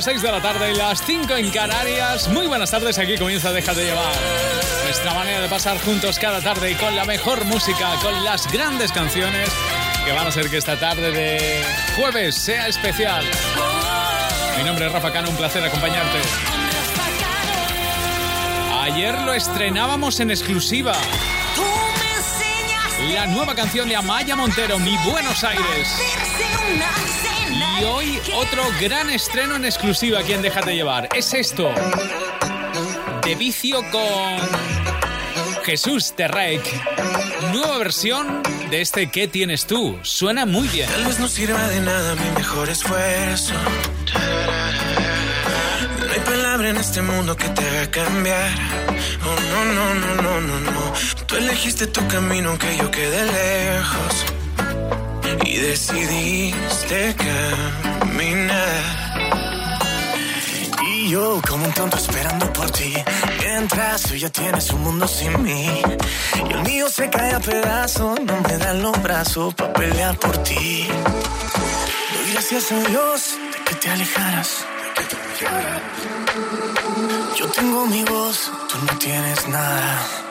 Las 6 de la tarde y las 5 en Canarias. Muy buenas tardes, aquí comienza Déjate llevar. Nuestra manera de pasar juntos cada tarde y con la mejor música, con las grandes canciones que van a hacer que esta tarde de jueves sea especial. Mi nombre es Rafa Cano, un placer acompañarte. Ayer lo estrenábamos en exclusiva. La nueva canción de Amaya Montero, Mi Buenos Aires. Y hoy otro gran estreno en exclusiva aquí en Déjate Llevar. Es esto. De vicio con Jesús Terreik. Nueva versión de este ¿Qué tienes tú? Suena muy bien. Tal vez no sirva de nada mi mejor esfuerzo. No hay palabra en este mundo que te haga cambiar. Oh, no, no, no, no, no, no. Tú elegiste tu camino que yo quedé lejos. Y decidiste caminar. Y yo como un tonto esperando por ti. Mientras tú ya tienes un mundo sin mí. Y el mío se cae a pedazos. No me dan los brazos para pelear por ti. Doy gracias a Dios de que te alejaras. Yo tengo mi voz, tú no tienes nada.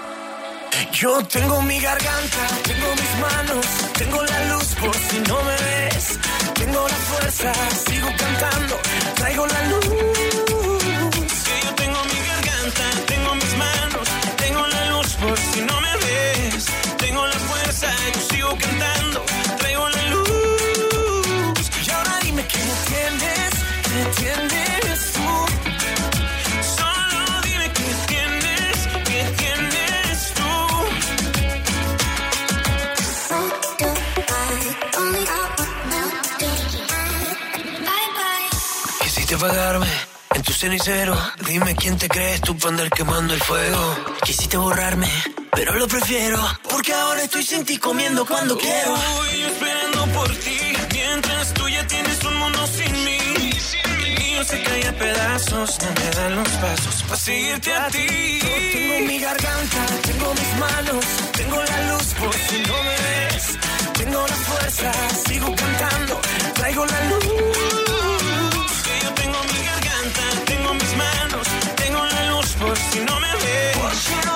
Yo tengo mi garganta, tengo mis manos, tengo la luz por si no me ves. Tengo la fuerza, sigo cantando, traigo la luz. yo tengo mi garganta, tengo mis manos, tengo la luz por si no me ves. Tengo la fuerza, yo sigo cantando, traigo la luz. Y ahora dime que no entiendes, ¿me entiendes apagarme en tu cenicero. Dime quién te crees tú para andar quemando el fuego. Quisiste borrarme, pero lo prefiero. Porque ahora estoy sin ti comiendo cuando quiero. Estoy esperando por ti. Mientras tú ya tienes un mundo sin mí. El mío se cae a pedazos. No me dan los pasos para seguirte a ti. Yo tengo mi garganta, tengo mis manos. Tengo la luz por si no me ves. Tengo la fuerza, sigo cantando. Traigo la luz. No me ves.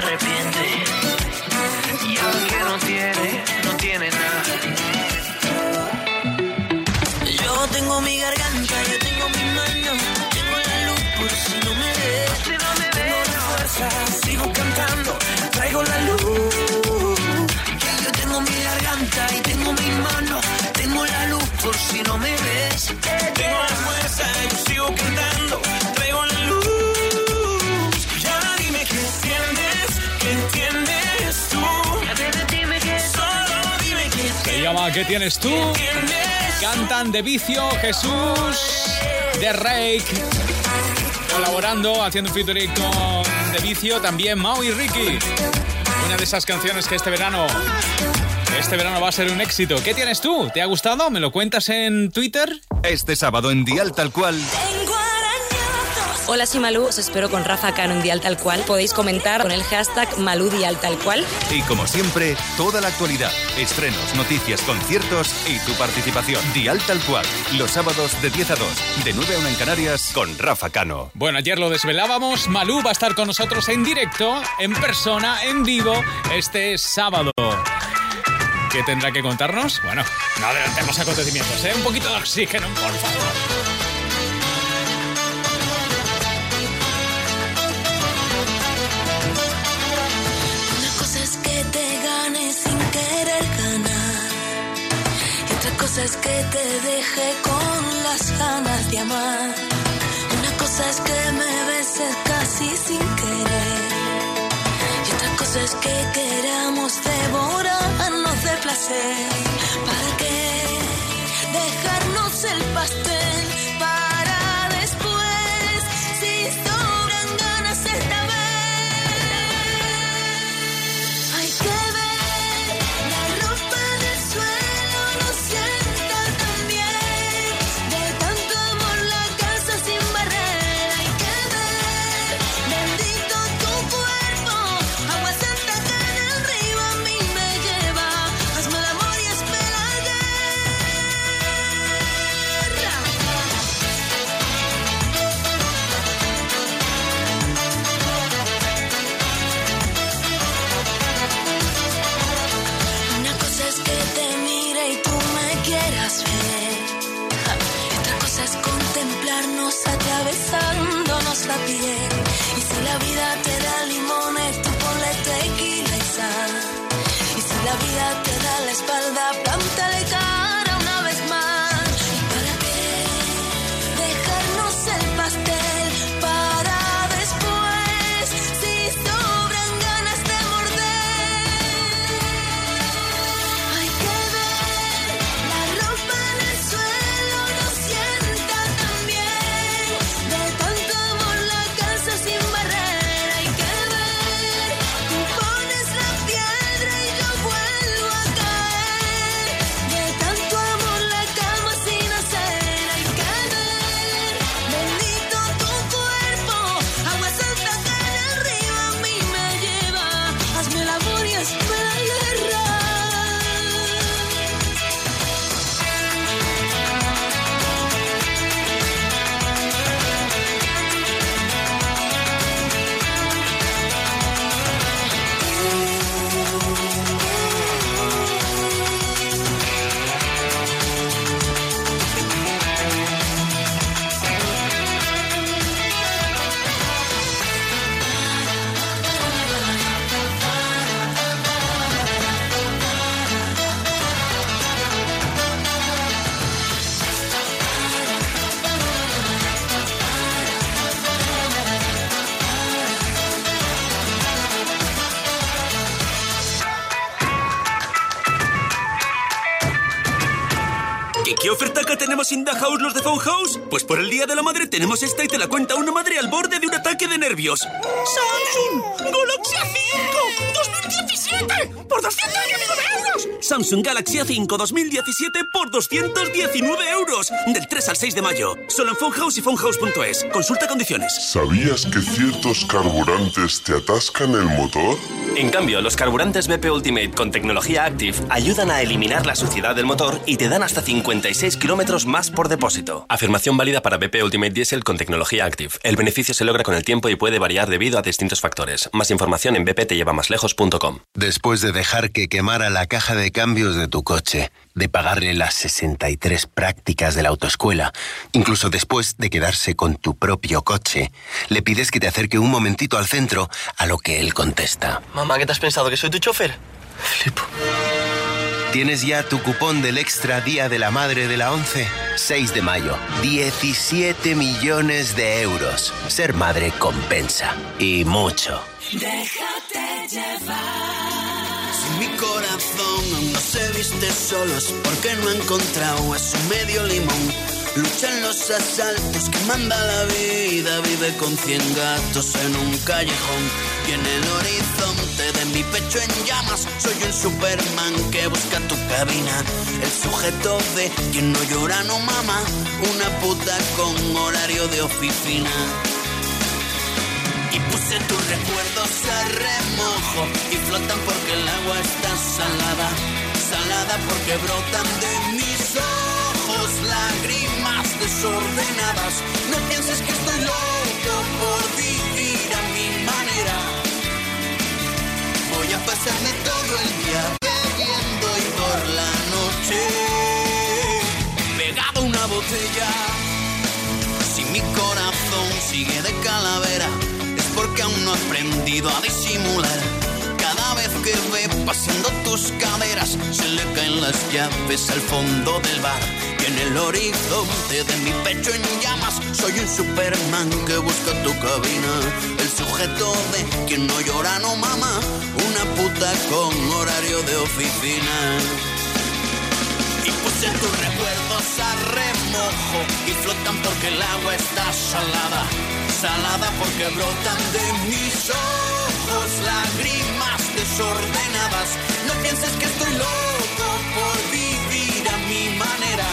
Carrizo y no tiene, no tiene nada. ¿Qué tienes tú? Cantan de vicio Jesús de Rake. Colaborando, haciendo un featuring con De Vicio, también Mau y Ricky. Una de esas canciones que este verano. Este verano va a ser un éxito. ¿Qué tienes tú? ¿Te ha gustado? ¿Me lo cuentas en Twitter? Este sábado en Dial Tal Cual, Hola, soy Malú, os espero con Rafa Cano en Dial Tal Cual. Podéis comentar con el hashtag Malú Dial Tal Cual. y como siempre, toda la actualidad, estrenos, noticias, conciertos y tu participación. Dial Tal Cual, los sábados de 10 a 2, de 9 a 1 en Canarias, con Rafa Cano. Bueno, ayer lo desvelábamos. Malú va a estar con nosotros en directo, en persona, en vivo, este sábado. ¿Qué tendrá que contarnos? Bueno, no adelantemos acontecimientos, ¿eh? Un poquito de oxígeno, por favor. Cosa es que te deje con las ganas de amar. Una cosa es que me beses casi sin querer. Y otra cosa es que queramos devorarnos de placer. ¿Para qué dejarnos el pastel? Tenemos in the house los de Phone House? Pues por el Día de la Madre tenemos esta y te la cuenta una madre al borde de un ataque de nervios. Samsung Galaxy A5 2017 por 219 euros. Samsung Galaxy A5 2017 por 219 euros. Del 3 al 6 de mayo. Solo en Phone House y phonehouse.es. Consulta condiciones. ¿Sabías que ciertos carburantes te atascan el motor? En cambio, los carburantes BP Ultimate con tecnología Active ayudan a eliminar la suciedad del motor y te dan hasta 56 kilómetros más por depósito. Afirmación válida para BP Ultimate Diesel con tecnología Active. El beneficio se logra con el tiempo y puede variar debido a distintos factores. Más información en bptllevamaslejos.com. Después de dejar que quemara la caja de cambios de tu coche, de pagarle las 63 prácticas de la autoescuela, incluso después de quedarse con tu propio coche, le pides que te acerque un momentito al centro, a lo que él contesta. Mamá, ¿qué te has pensado? ¿Que soy tu chofer? Flipo. ¿Tienes ya tu cupón del extra Día de la Madre de la 11? 6 de mayo. 17 millones de euros. Ser madre compensa. Y mucho. Déjate llevar. Mi corazón aún no se viste solo es porque no ha encontrado a su medio limón. Luchan los asaltos que manda la vida, vive con cien gatos en un callejón. Y en el horizonte de mi pecho en llamas, soy un Superman que busca tu cabina. El sujeto de quien no llora no mama, una puta con horario de oficina. Y puse tus recuerdos a remojo y flotan porque el agua está salada. Salada porque brotan de mis ojos lágrimas desordenadas. No pienses que estoy loco por vivir a mi manera. Voy a pasarme todo el día bebiendo y por la noche pegado una botella. Si mi corazón sigue de calavera, no he aprendido a disimular. Cada vez que ve pasando tus caderas, se le caen las llaves al fondo del bar. Y en el horizonte de mi pecho en llamas, soy un Superman que busca tu cabina. El sujeto de quien no llora no mama, una puta con horario de oficina. Y puse tus recuerdos a remojo y flotan porque el agua está salada. Salada porque brotan de mis ojos lágrimas desordenadas. No pienses que estoy loco por vivir a mi manera.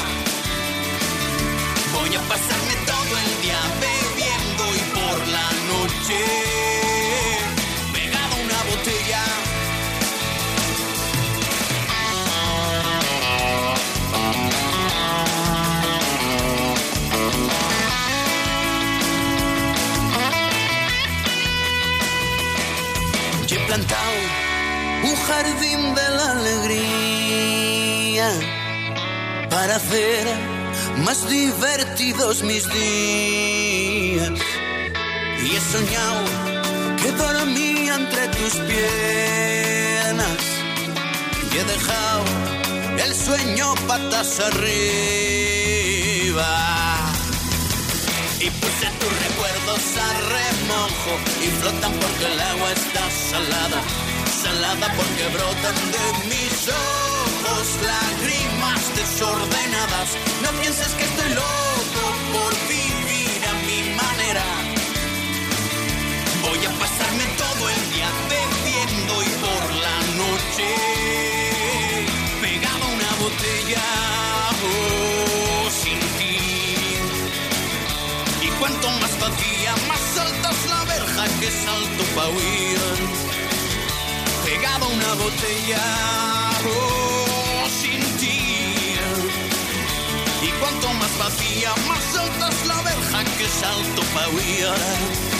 Voy a pasarme todo el día bebiendo y por la noche jardín de la alegría para hacer más divertidos mis días. Y he soñado que dormía entre tus piernas. Y he dejado el sueño patas arriba. Y puse tus recuerdos a remojo y flotan porque el agua está salada. Porque brotan de mis ojos lágrimas desordenadas. No pienses que estoy loco por vivir a mi manera. Voy a pasarme todo el día bebiendo y por la noche pegado a una botella oh, sin ti. Y cuanto más vacía, más alta es la verja que salto pa' huir. Una botella oh, sin ti. Y cuanto más vacía, más alta es la verja que salto pa' huir.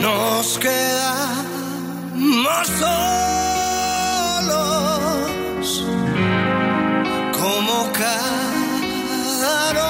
Nos quedamos solos como cada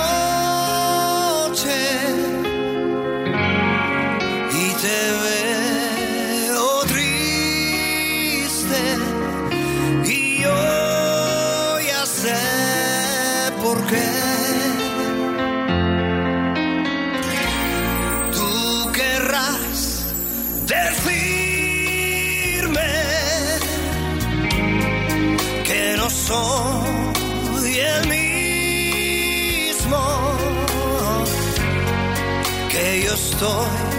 yo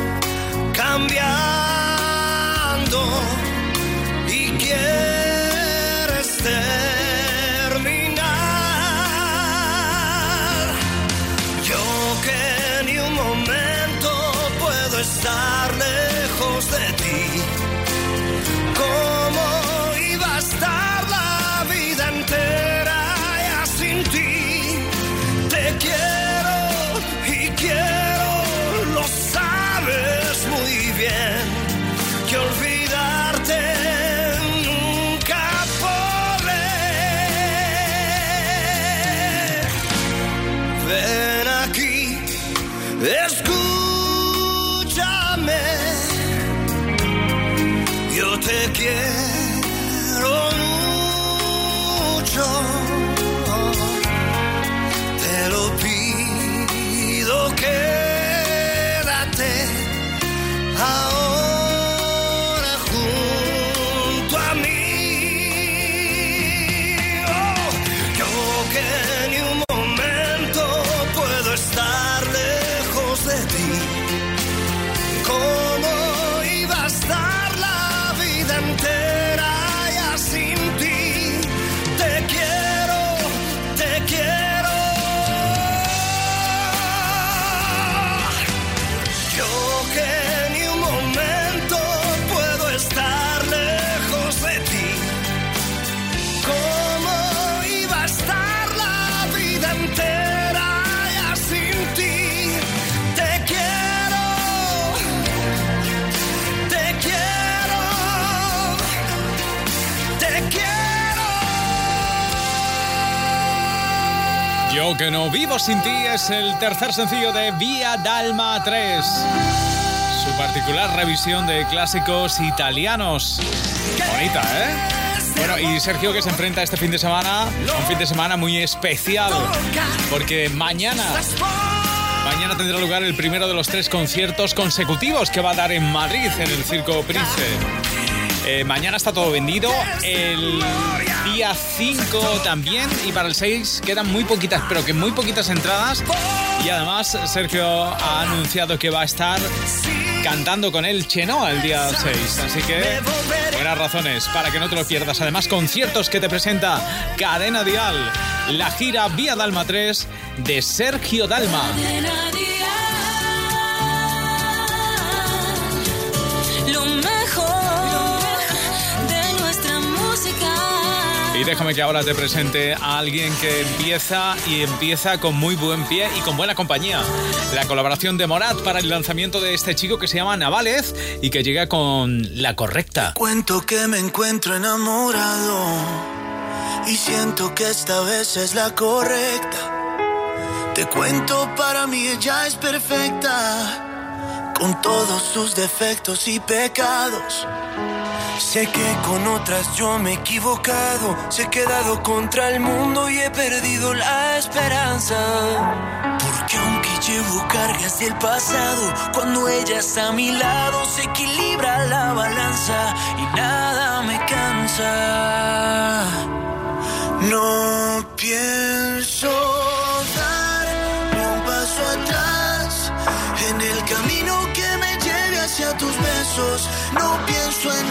no vivo sin ti es el tercer sencillo de Vía Dalma 3. Su particular revisión de clásicos italianos. Bonita, ¿eh? Bueno, y Sergio que se enfrenta este fin de semana, un fin de semana muy especial, porque mañana, mañana tendrá lugar el primero de los tres conciertos consecutivos que va a dar en Madrid, en el Circo Prince. Eh, mañana está todo vendido. El día 5 también. Y para el 6 quedan muy poquitas, pero que muy poquitas entradas. Y además, Sergio ha anunciado que va a estar cantando con él Chenoa el día 6. Así que buenas razones para que no te lo pierdas. Además, conciertos que te presenta Cadena Dial. La gira Vía Dalma 3 de Sergio Dalma. Y déjame que ahora te presente a alguien que empieza y empieza con muy buen pie y con buena compañía. La colaboración de Morat para el lanzamiento de este chico que se llama Navales y que llega con la correcta. Cuento que me encuentro enamorado y siento que esta vez es la correcta. Te cuento, para mí ella es perfecta, con todos sus defectos y pecados. Sé que con otras yo me he equivocado, se he quedado contra el mundo y he perdido la esperanza. Porque aunque llevo cargas del pasado, cuando ella está a mi lado se equilibra la balanza y nada me cansa. No pienso dar un paso atrás en el camino que me lleve hacia tus besos. No pienso en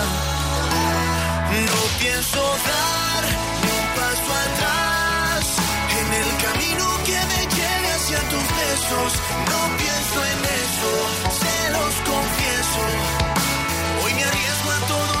Pienso dar ni un paso atrás en el camino que me lleve hacia tus besos. No pienso en eso, se los confieso. Hoy me arriesgo a todo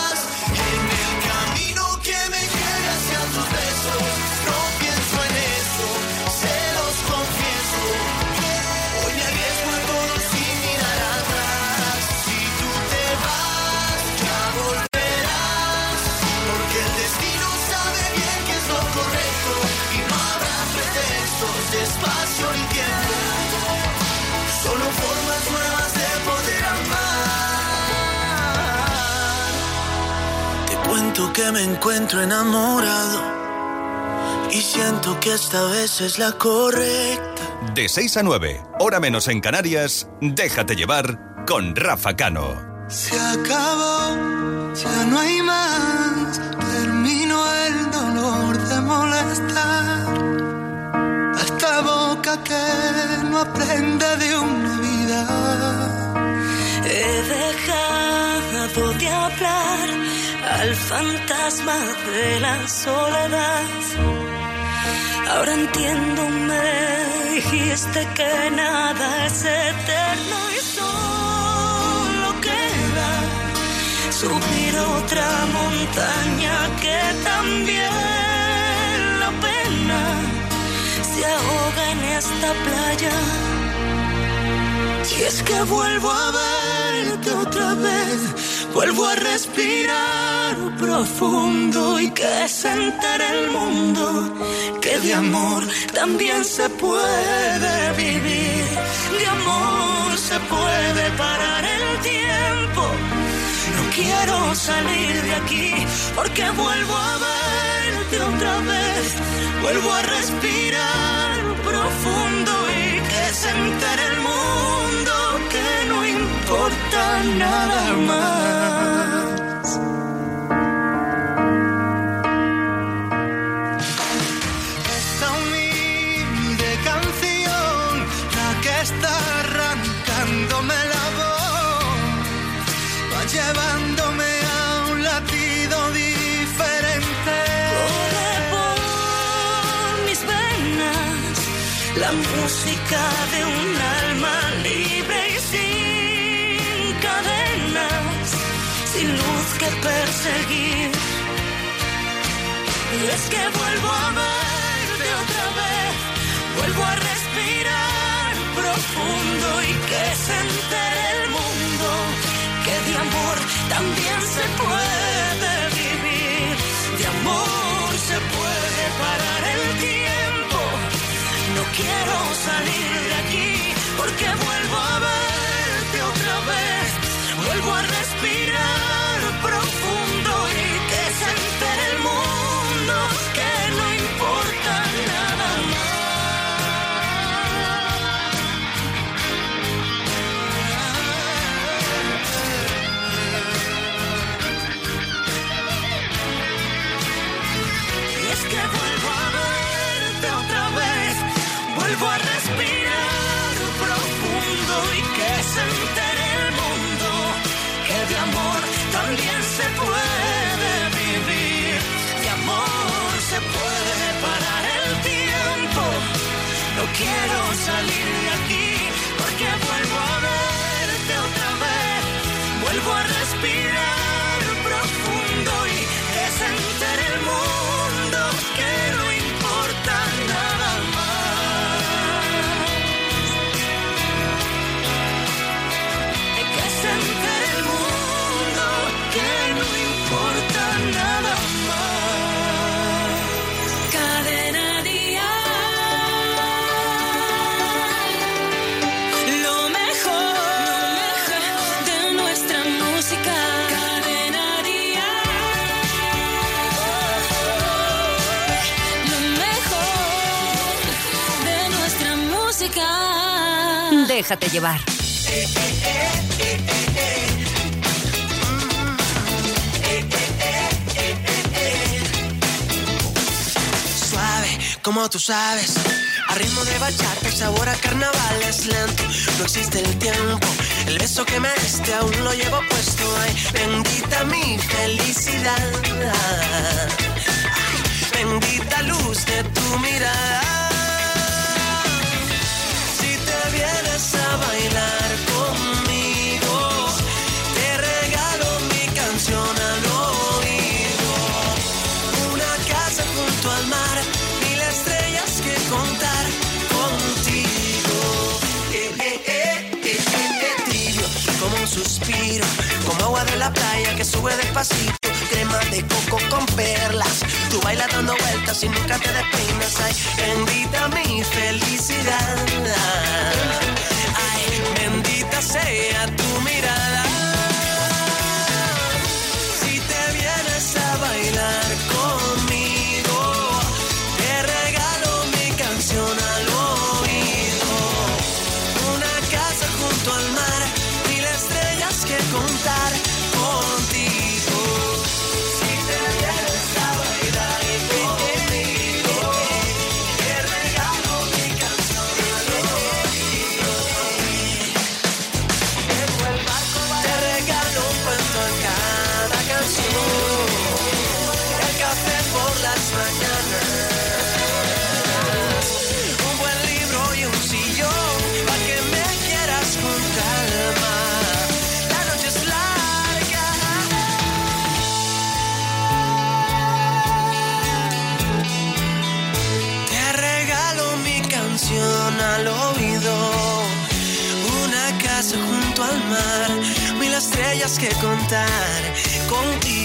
Que me encuentro enamorado y siento que esta vez es la correcta. De 6 a 9, hora menos en Canarias, déjate llevar con Rafa Cano. Se acabó, ya no hay más. Terminó el dolor de molestar. Esta boca que no aprende de una al fantasma de la soledad. Ahora entiendo, me dijiste que nada es eterno y solo queda subir otra montaña que también la pena se ahoga en esta playa. Y es que vuelvo a verte otra vez, vuelvo a respirar profundo y que se entere el mundo que de amor también se puede vivir, de amor se puede parar el tiempo. No quiero salir de aquí porque vuelvo a verte otra vez, vuelvo a respirar profundo y que se entere el mundo importa nada más. Esta humilde canción, la que está arrancándome la voz, va llevándome a un latido diferente. Corre por mis venas la música de un Y es que vuelvo a verte otra vez, vuelvo a respirar profundo y que se entere el mundo que de amor también se puede Déjate llevar. Suave, como tú sabes. A ritmo de bachata, el sabor a carnaval es lento. No existe el tiempo. El beso que me diste aún lo llevo puesto. Ay, bendita mi felicidad. Ay, bendita luz de tu mirada. Vienes a bailar conmigo, te regalo mi canción al oído. Una casa junto al mar, mil estrellas que contar contigo. Eh, eh, eh, eh, eh, eh, como un suspiro, como agua de la playa que sube despacito. Crema de coco con perlas, tú bailas dando vueltas y nunca te despeinas. Ay, bendita mi felicidad. Ay, bendita sea tu mirada. Contar contigo.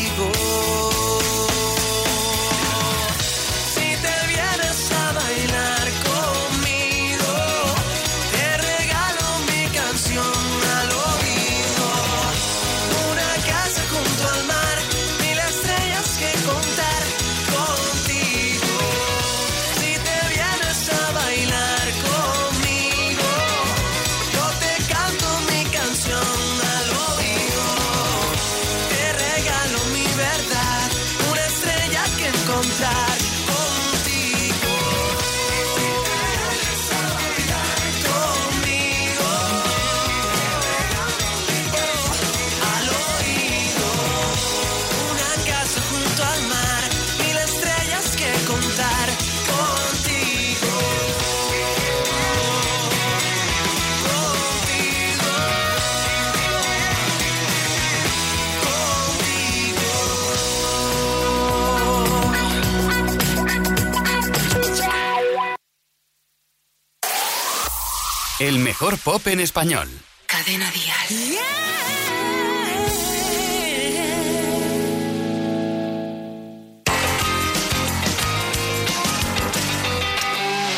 Pop en español. Cadena Dial.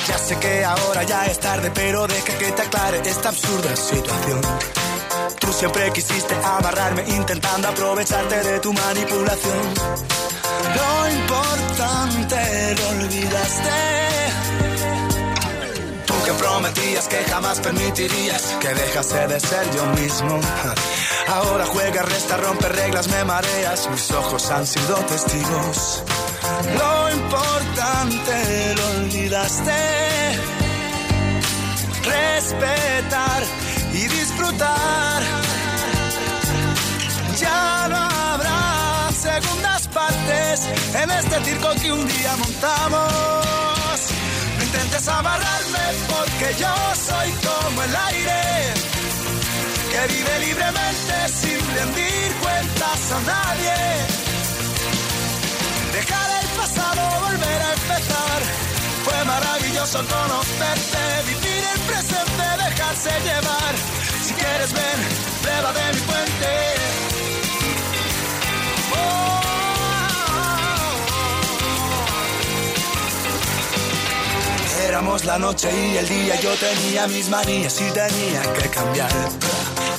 Ya sé que ahora ya es tarde, pero deja que te aclare esta absurda situación. Tú siempre quisiste amarrarme intentando aprovecharte de tu manipulación. Lo importante lo olvidaste. Prometías que jamás permitirías que dejase de ser yo mismo. Ahora juega, resta, rompe reglas, me mareas. Mis ojos han sido testigos. Lo importante lo olvidaste. Respetar y disfrutar. Ya no habrá segundas partes en este circo que un día montamos. No intentes amarrarme porque yo soy como el aire que vive libremente sin rendir cuentas a nadie. Dejar el pasado, volver a empezar. Fue maravilloso conocerte, vivir el presente, dejarse llevar. Si quieres ven, prueba de mi puente. Éramos la noche y el día, yo tenía mis manías y tenía que cambiar.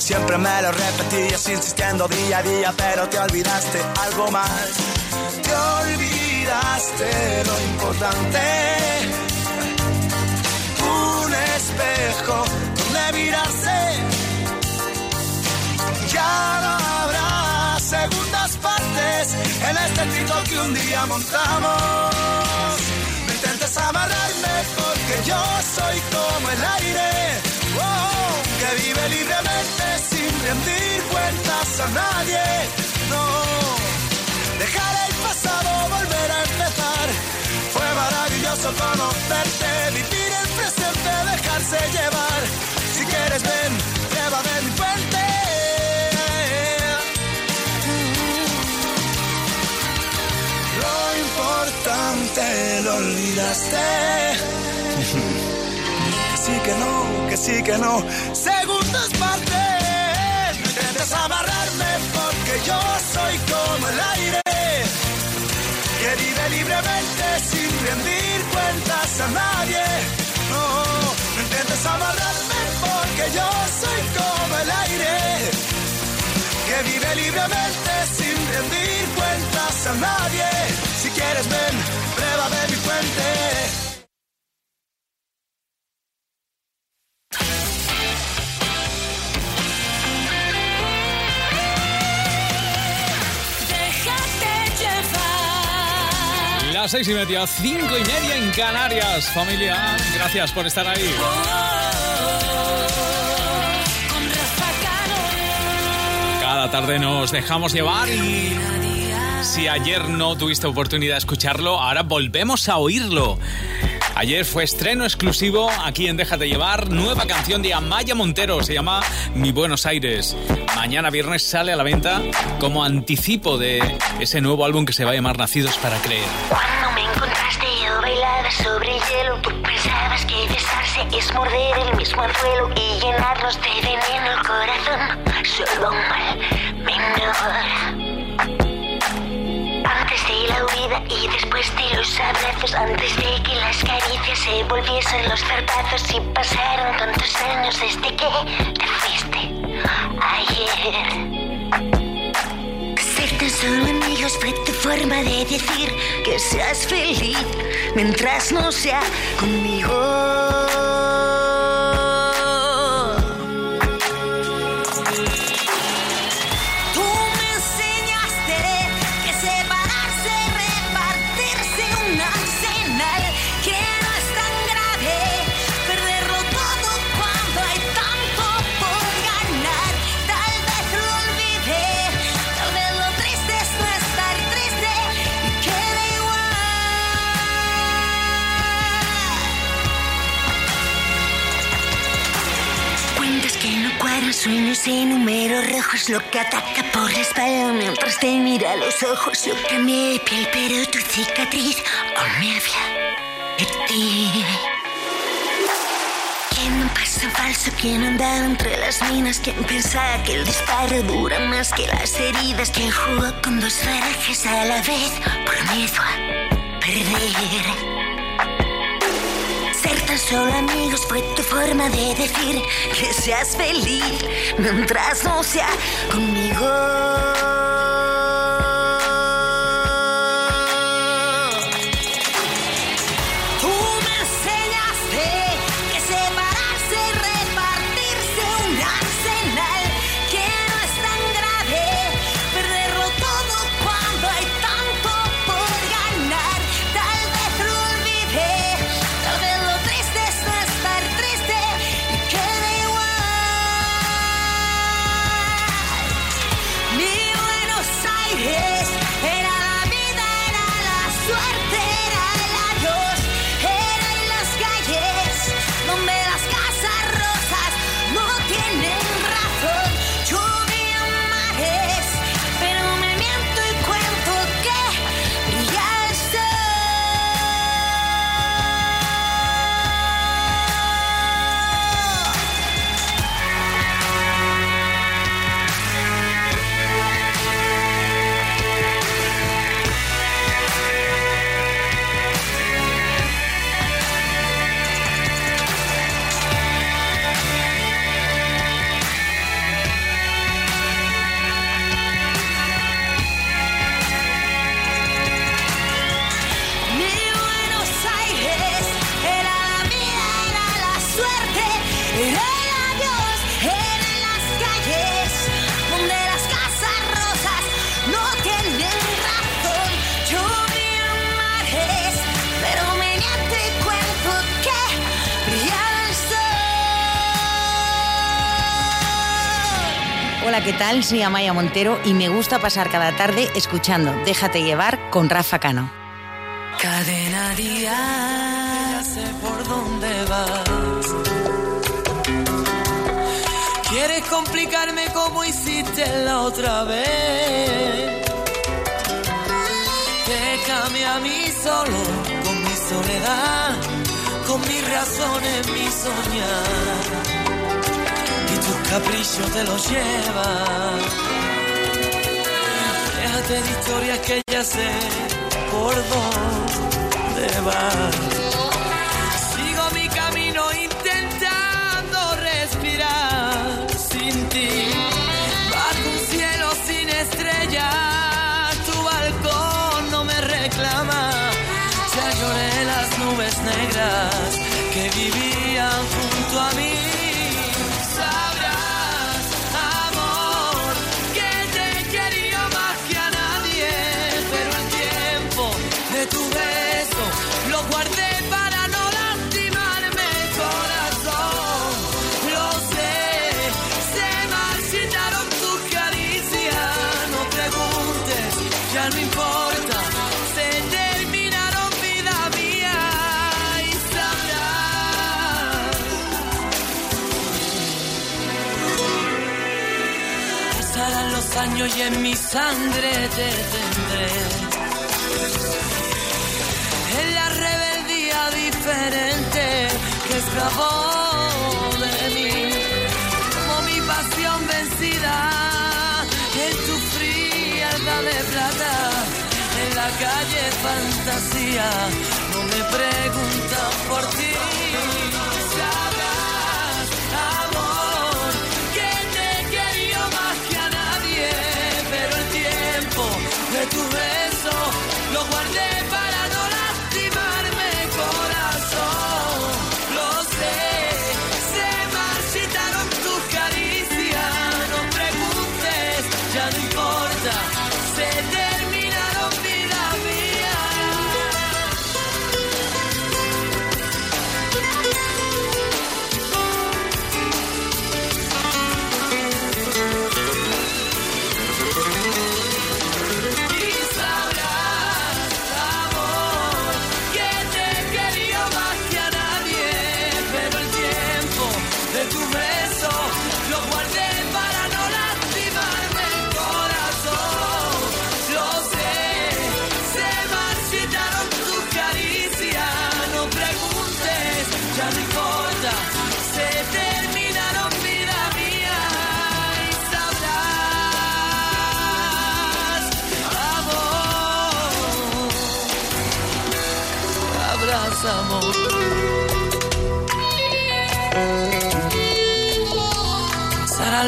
Siempre me lo repetías insistiendo día a día, pero te olvidaste algo más. Te olvidaste lo importante. Un espejo donde mirarse. Ya no habrá segundas partes en este circo que un día montamos. Intentes amarrarme porque yo soy como el aire. oh, que vive libremente sin rendir cuentas a nadie. No, dejar el pasado, volver a empezar. Fue maravilloso conocerte, vivir el presente, dejarse llevar. Si quieres ven, prueba importante lo olvidaste. Que sí que no, que sí que no. Segundas partes. No intentes amarrarme porque yo soy como el aire. Que vive libremente sin rendir cuentas a nadie. No, no intentes amarrarme porque yo soy como el aire. Que vive libremente sin rendir cuentas a nadie. Si quieres ven, seis y media, cinco y media en Canarias, familia. Gracias por estar ahí. Cano. Cada tarde nos dejamos llevar y si ayer no tuviste oportunidad de escucharlo, ahora volvemos a oírlo. Ayer fue estreno exclusivo aquí en Déjate Llevar, nueva canción de Amaya Montero, se llama Mi Buenos Aires. Mañana viernes sale a la venta como anticipo de ese nuevo álbum que se va a llamar Nacidos para Creer. Cuando me encontraste yo bailaba sobre el hielo, tú pensabas que besarse es morder el mismo anzuelo y llenarnos de veneno el corazón. Solo un mal menor y después de los abrazos, antes de que las caricias se volviesen los zarpazos y pasaron tantos años desde que te fuiste ayer. Ser tan solo amigos fue tu forma de decir que seas feliz mientras no sea conmigo. Rojos, lo que ataca por la espalda mientras te mira a los ojos. Yo cambié de piel, pero tu cicatriz aún me habla de ti. ¿Quién un paso falso? ¿Quién andaba entre las minas? ¿Quién pensaba que el disparo dura más que las heridas? ¿Quién jugó con dos barajas a la vez por miedo a perder? Solo amigos fue tu forma de decir que seas feliz mientras no sea conmigo. Soy Amaya Montero y me gusta pasar cada tarde escuchando Déjate llevar con Rafa Cano. Cadena día, sé por dónde vas. Quieres complicarme como hiciste la otra vez. Déjame a mí solo con mi soledad, con mis razones, mi soñar capricho te lo lleva. Déjate de historias que ya sé por dónde va. Y en mi sangre te tendré. En la rebeldía diferente que escapó de mí, como mi pasión vencida en tu frialdad de plata, en la calle fantasía, no me preguntan por ti.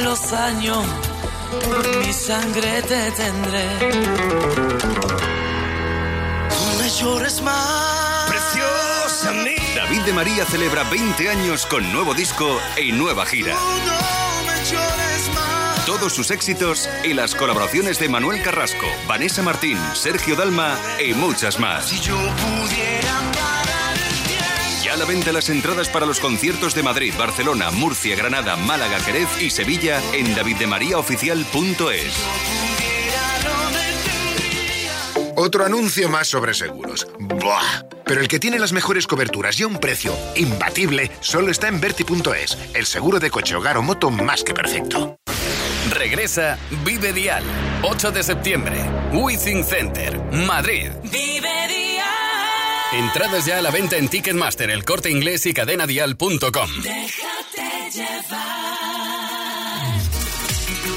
Los años, mi sangre te tendré. No me llores más. Preciosa David de María celebra 20 años con nuevo disco y nueva gira. Todos sus éxitos y las colaboraciones de Manuel Carrasco, Vanessa Martín, Sergio Dalma y muchas más. Si yo pudiera la venta las entradas para los conciertos de Madrid, Barcelona, Murcia, Granada, Málaga, Jerez y Sevilla en daviddemariaoficial.es. Otro anuncio más sobre seguros. ¡Buah! Pero el que tiene las mejores coberturas y a un precio imbatible solo está en Verti.es, el seguro de coche, hogar o moto más que perfecto. Regresa Vive Dial, 8 de septiembre, Withing Center, Madrid. Vive Dial. Entradas ya a la venta en Ticketmaster, el corte inglés y cadenadial.com.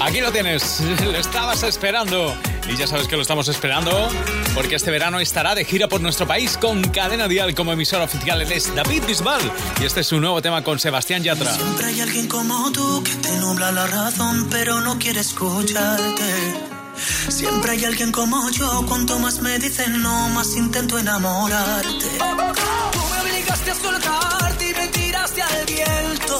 Aquí lo tienes, lo estabas esperando. Y ya sabes que lo estamos esperando porque este verano estará de gira por nuestro país con Cadena Dial como emisor oficial. Él es David Bisbal y este es su nuevo tema con Sebastián Yatra. Siempre hay alguien como tú que te nubla la razón, pero no quiere escucharte. Siempre hay alguien como yo, cuanto más me dicen no, más intento enamorarte. Tú me obligaste a soltarte y me tiraste al viento.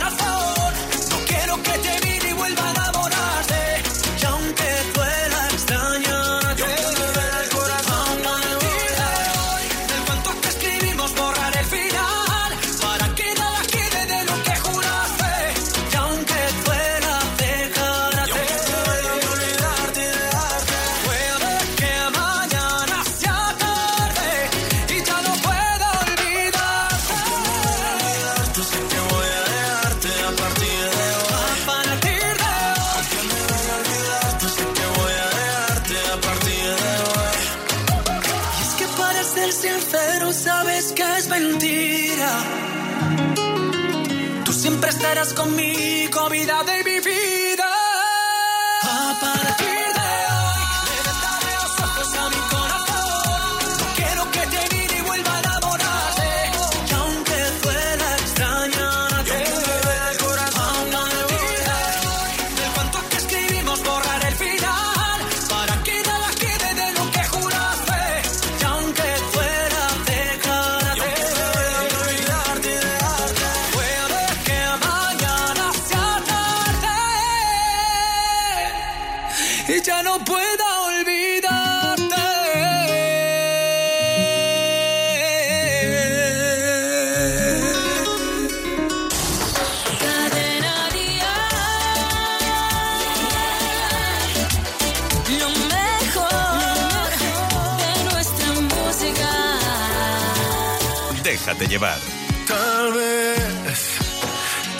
Llevar. Tal vez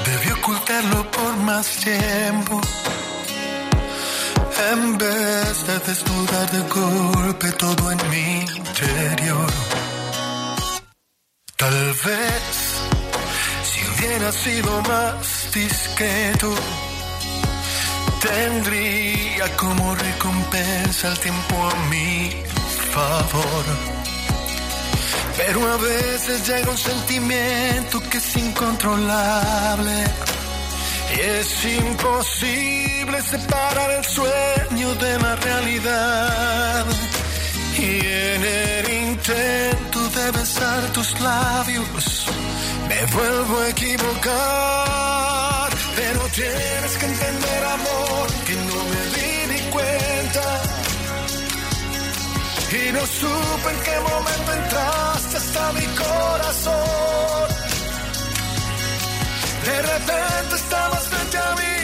debí ocultarlo por más tiempo. En vez de desnudar de golpe todo en mi interior. Tal vez si hubiera sido más discreto, tendría como recompensa el tiempo a mi favor. Pero a veces llega un sentimiento que es incontrolable. Y es imposible separar el sueño de la realidad. Y en el intento de besar tus labios, me vuelvo a equivocar. Pero tienes que entender, amor, y no supe en qué momento entraste hasta mi corazón. De repente estabas frente a mí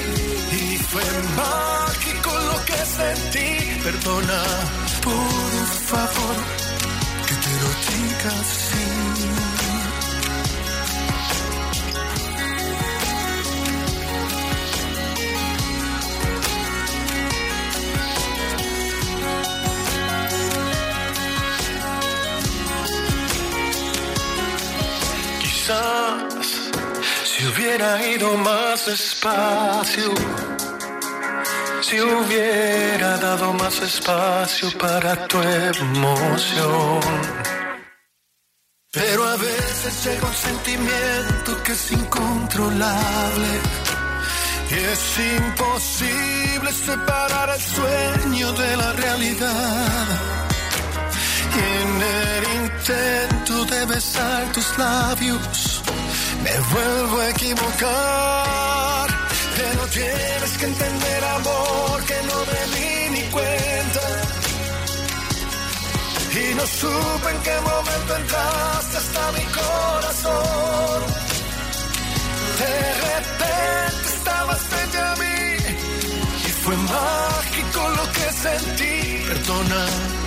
y fue mágico lo que sentí. Perdona, por favor, que te lo diga así. Si hubiera ido más despacio, si hubiera dado más espacio para tu emoción. Pero a veces llega un sentimiento que es incontrolable. Y es imposible separar el sueño de la realidad en el intento de besar tus labios, me vuelvo a equivocar. Pero tienes que entender, amor, que no me di ni cuenta. Y no supe en qué momento entraste hasta mi corazón. De repente estabas frente a mí y fue mágico lo que sentí. Perdona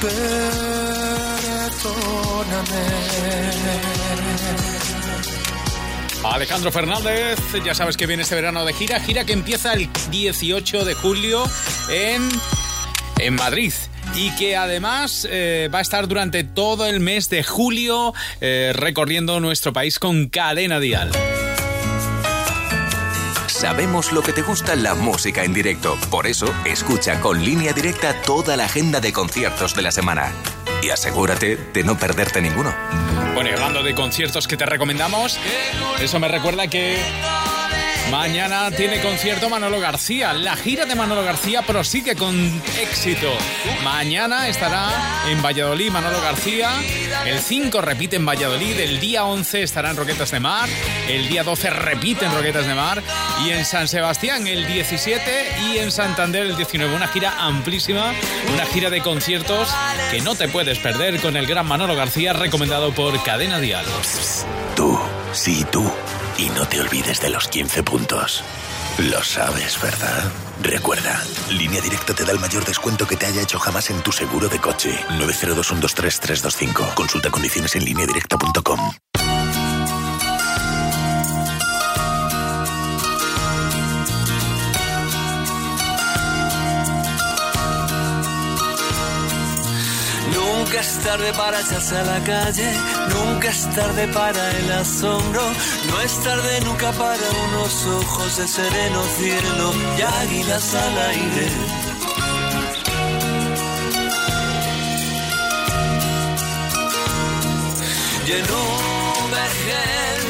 perdóname. Alejandro Fernández, ya sabes que viene este verano de gira, gira que empieza el 18 de julio en, en Madrid y que además eh, va a estar durante todo el mes de julio eh, recorriendo nuestro país con cadena dial. Sabemos lo que te gusta la música en directo. Por eso, escucha con línea directa toda la agenda de conciertos de la semana. Y asegúrate de no perderte ninguno. Bueno, y hablando de conciertos que te recomendamos, eso me recuerda que Mañana tiene concierto Manolo García. La gira de Manolo García prosigue con éxito. Mañana estará en Valladolid Manolo García. El 5 repite en Valladolid. El día 11 estará en Roquetas de Mar. El día 12 repite en Roquetas de Mar. Y en San Sebastián el 17 y en Santander el 19. Una gira amplísima. Una gira de conciertos que no te puedes perder con el gran Manolo García recomendado por Cadena Dial. Tú, sí, tú. Y no te olvides de los 15 puntos. Lo sabes, ¿verdad? Recuerda, Línea Directa te da el mayor descuento que te haya hecho jamás en tu seguro de coche. 902-123-325. Consulta condiciones en lineadirecta.com. es tarde para echarse a la calle, nunca es tarde para el asombro, no es tarde nunca para unos ojos de sereno cielo y águilas al aire. Y en un vergel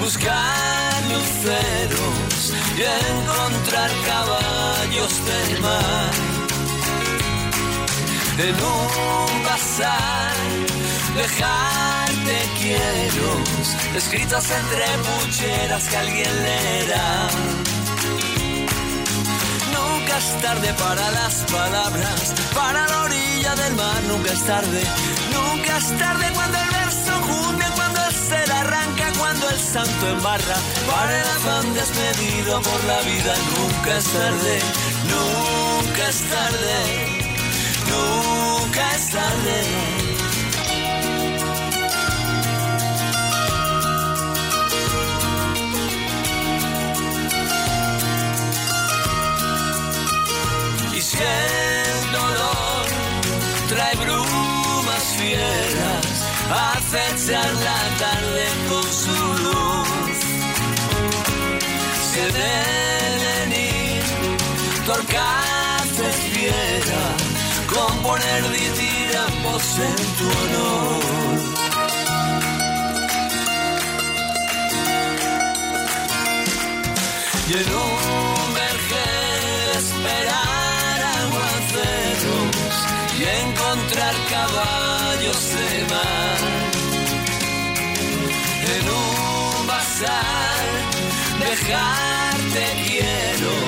buscar luceros y encontrar caballos del mar en un bazar, dejarte quiero, escritos entre pucheras que alguien leerá. Nunca es tarde para las palabras, para la orilla del mar, nunca es tarde, nunca es tarde cuando el verso junte, cuando el ser arranca, cuando el santo embarra, para el afán desmedido por la vida, nunca es tarde, nunca es tarde nunca es tarde. Y si dolor trae brumas fieras, acechan la tarde con su luz. El venir torcaces fieras, componer diramos en tu honor. Y en un vergel esperar aguaceros y encontrar caballos de mar. En un bazar dejarte quiero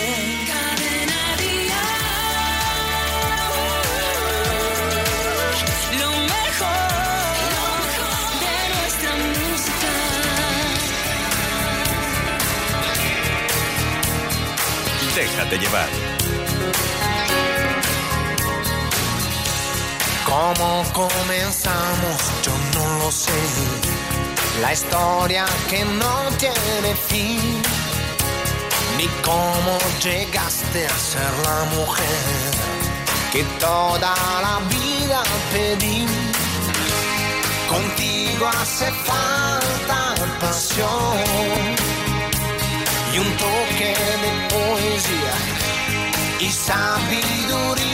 Déjate llevar. ¿Cómo comenzamos? Yo no lo sé. La historia que no tiene fin. Ni cómo llegaste a ser la mujer que toda la vida pedí. Contigo hace falta pasión y un toque de poesía y sabiduría,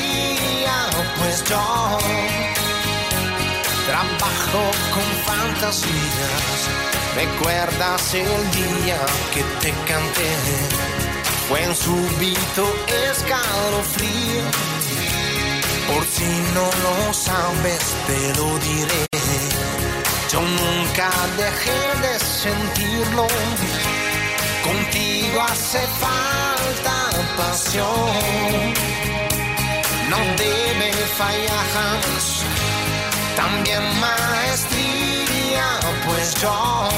pues yo trabajo con fantasías. ¿Recuerdas el día que te canté? Fue un súbito escalofrío. Por si no lo sabes, te lo diré. Yo nunca dejé de sentirlo Contigo hace falta pasión, no debe fallar jamás. También maestría, pues yo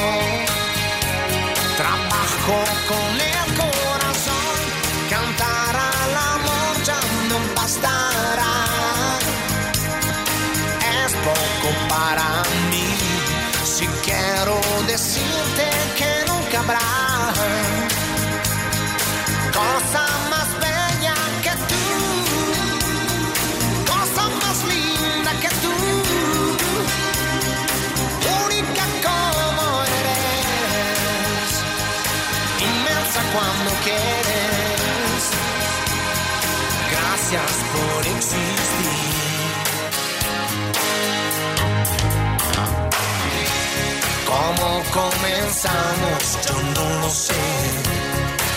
trabajo con el corazón. Cantar al amor ya no bastará. Es poco para mí. Si quiero decirte que nunca habrá Cosa más bella que tú, cosa más linda que tú, única como eres, inmensa cuando quieres. Gracias por insistir. Como comenzamos, yo no lo sé.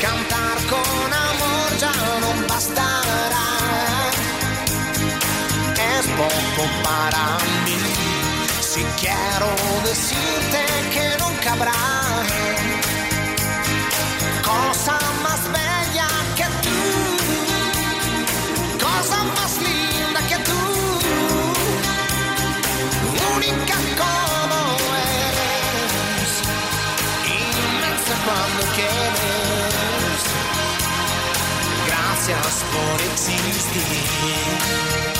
Cantar con amor ya no bastará. Es poco para mí. Si quiero decirte que nunca habrá cosa más bella que tú, cosa más linda que tú, única como eres, inmensa cuando quieres. Gracias por existir. Cosa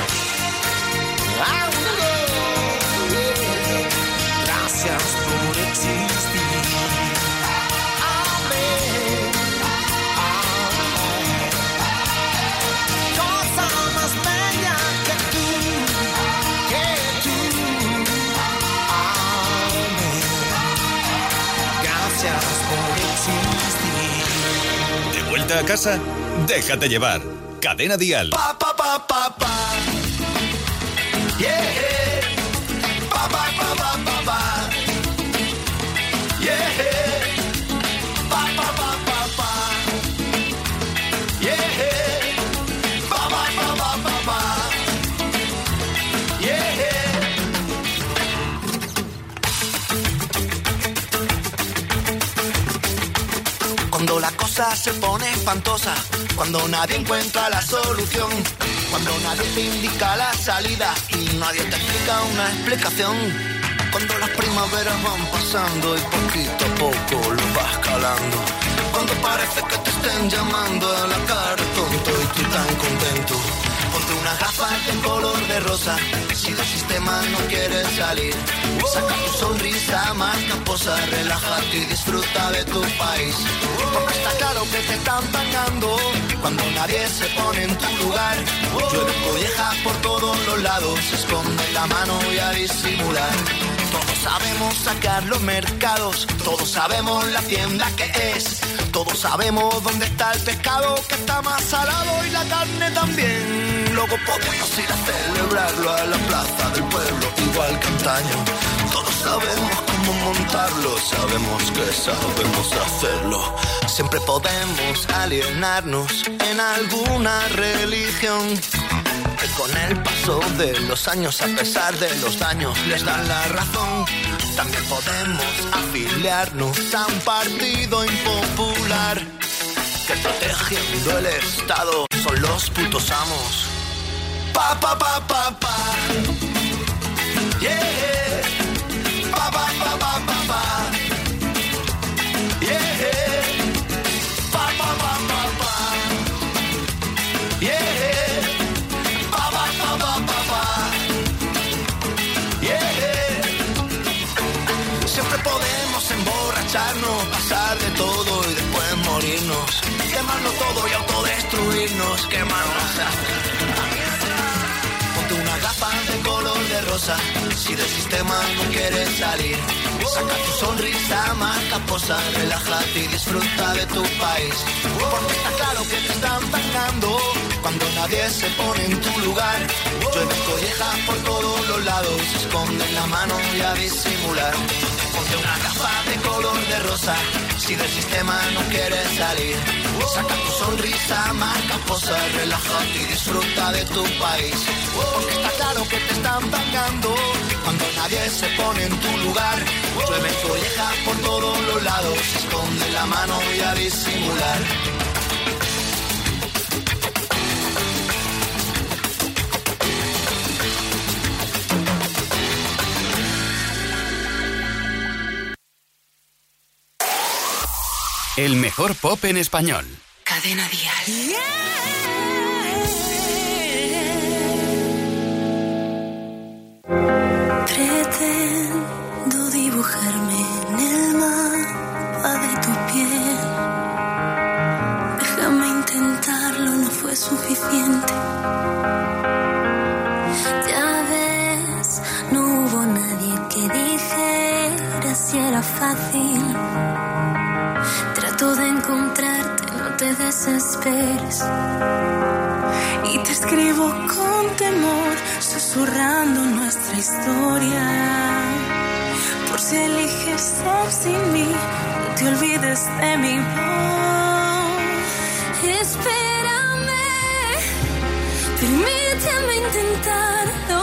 A casa? Déjate llevar. Cadena Dial. Pa, se pone espantosa, cuando nadie encuentra la solución, cuando nadie te indica la salida y nadie te explica una explicación. Cuando las primaveras van pasando y poquito a poco lo vas calando. Cuando parece que te estén llamando a la cara tonto y tú tan contento. Ponte unas gafas de color de rosa si del sistema no quieres salir. Saca tu sonrisa más camposa, relájate y disfruta de tu país. Porque está claro que te están pagando cuando nadie se pone en tu lugar. Llueve collejas por todos los lados, esconde la mano y a disimular. Todos sabemos sacar los mercados, todos sabemos la tienda que es, todos sabemos dónde está el pescado que está más salado y la carne también. Luego podemos ir a celebrarlo a la plaza del pueblo, igual que antaño. Todos sabemos cómo montarlo, sabemos que sabemos hacerlo. Siempre podemos alienarnos en alguna religión que con el paso de los años, a pesar de los daños, les dan la razón. También podemos afiliarnos a un partido impopular que protegiendo el Estado son los putos amos. Pa pa pa pa pa. Yeah. Emborracharnos, pasar de todo y después morirnos. Quemarlo todo y autodestruirnos, quemarnos Ponte una gafa de color de rosa si del sistema no quieres salir. Saca tu sonrisa más caposa, relájate y disfruta de tu país. Porque está claro que te están pagando cuando nadie se pone en tu lugar. Llueve collejas por todos los lados, esconde la mano y a disimular. Ponte una capa de color de rosa, si del sistema no quieres salir. Saca tu sonrisa, marca posa, relájate y disfruta de tu país. Porque está claro que te están pagando cuando nadie se pone en tu lugar. Llueve collejas por todos los lados, esconde la mano y a disimular. El mejor pop en español. Cadena Dial. Pretendo dibujarme en el mapa de tu piel. Déjame intentarlo, no fue suficiente. Ya ves, no hubo nadie que dijera si era fácil. Trato de encontrarte, no te desesperes. Y te escribo con temor, susurrando nuestra historia. Por si eliges ser sin mí, no te olvides de mi voz. Espérame, permíteme intentarlo.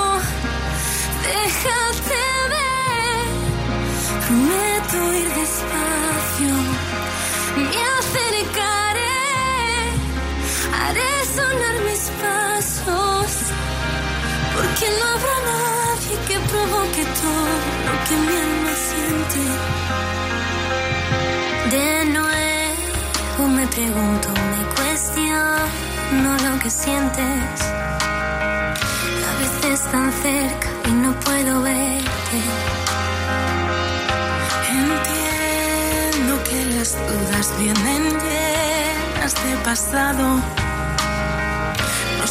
Déjate ver, prometo ir despacio. Porque no habrá nadie que provoque todo lo que mi alma siente. De nuevo me pregunto, me cuestiono lo que sientes. A veces tan cerca y no puedo verte. Entiendo que las dudas vienen llenas de pasado.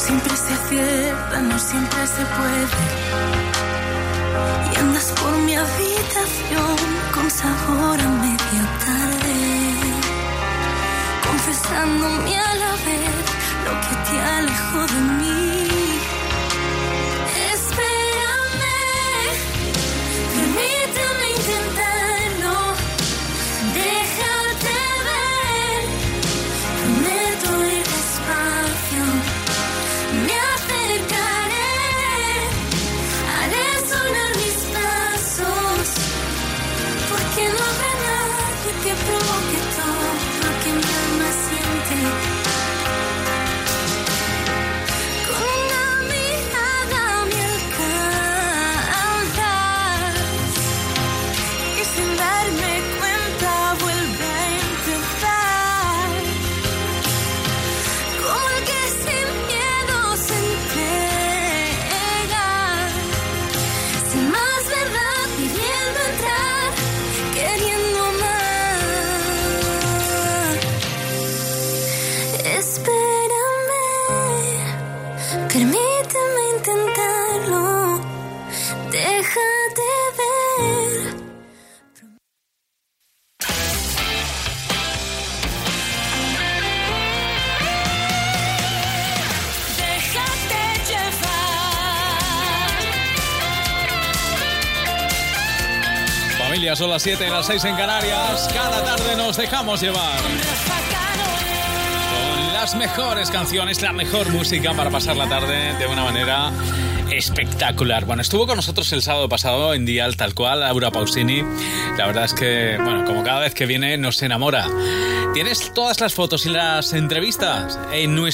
Siempre se acierta, no siempre se puede. Y andas por mi habitación 7 y las 6 en Canarias. Cada tarde nos dejamos llevar. Con las mejores canciones, la mejor música para pasar la tarde de una manera espectacular. Bueno, estuvo con nosotros el sábado pasado en Dial, tal cual, Laura Pausini. La verdad es que, bueno, como cada vez que viene nos enamora. Tienes todas las fotos y las entrevistas en nuestro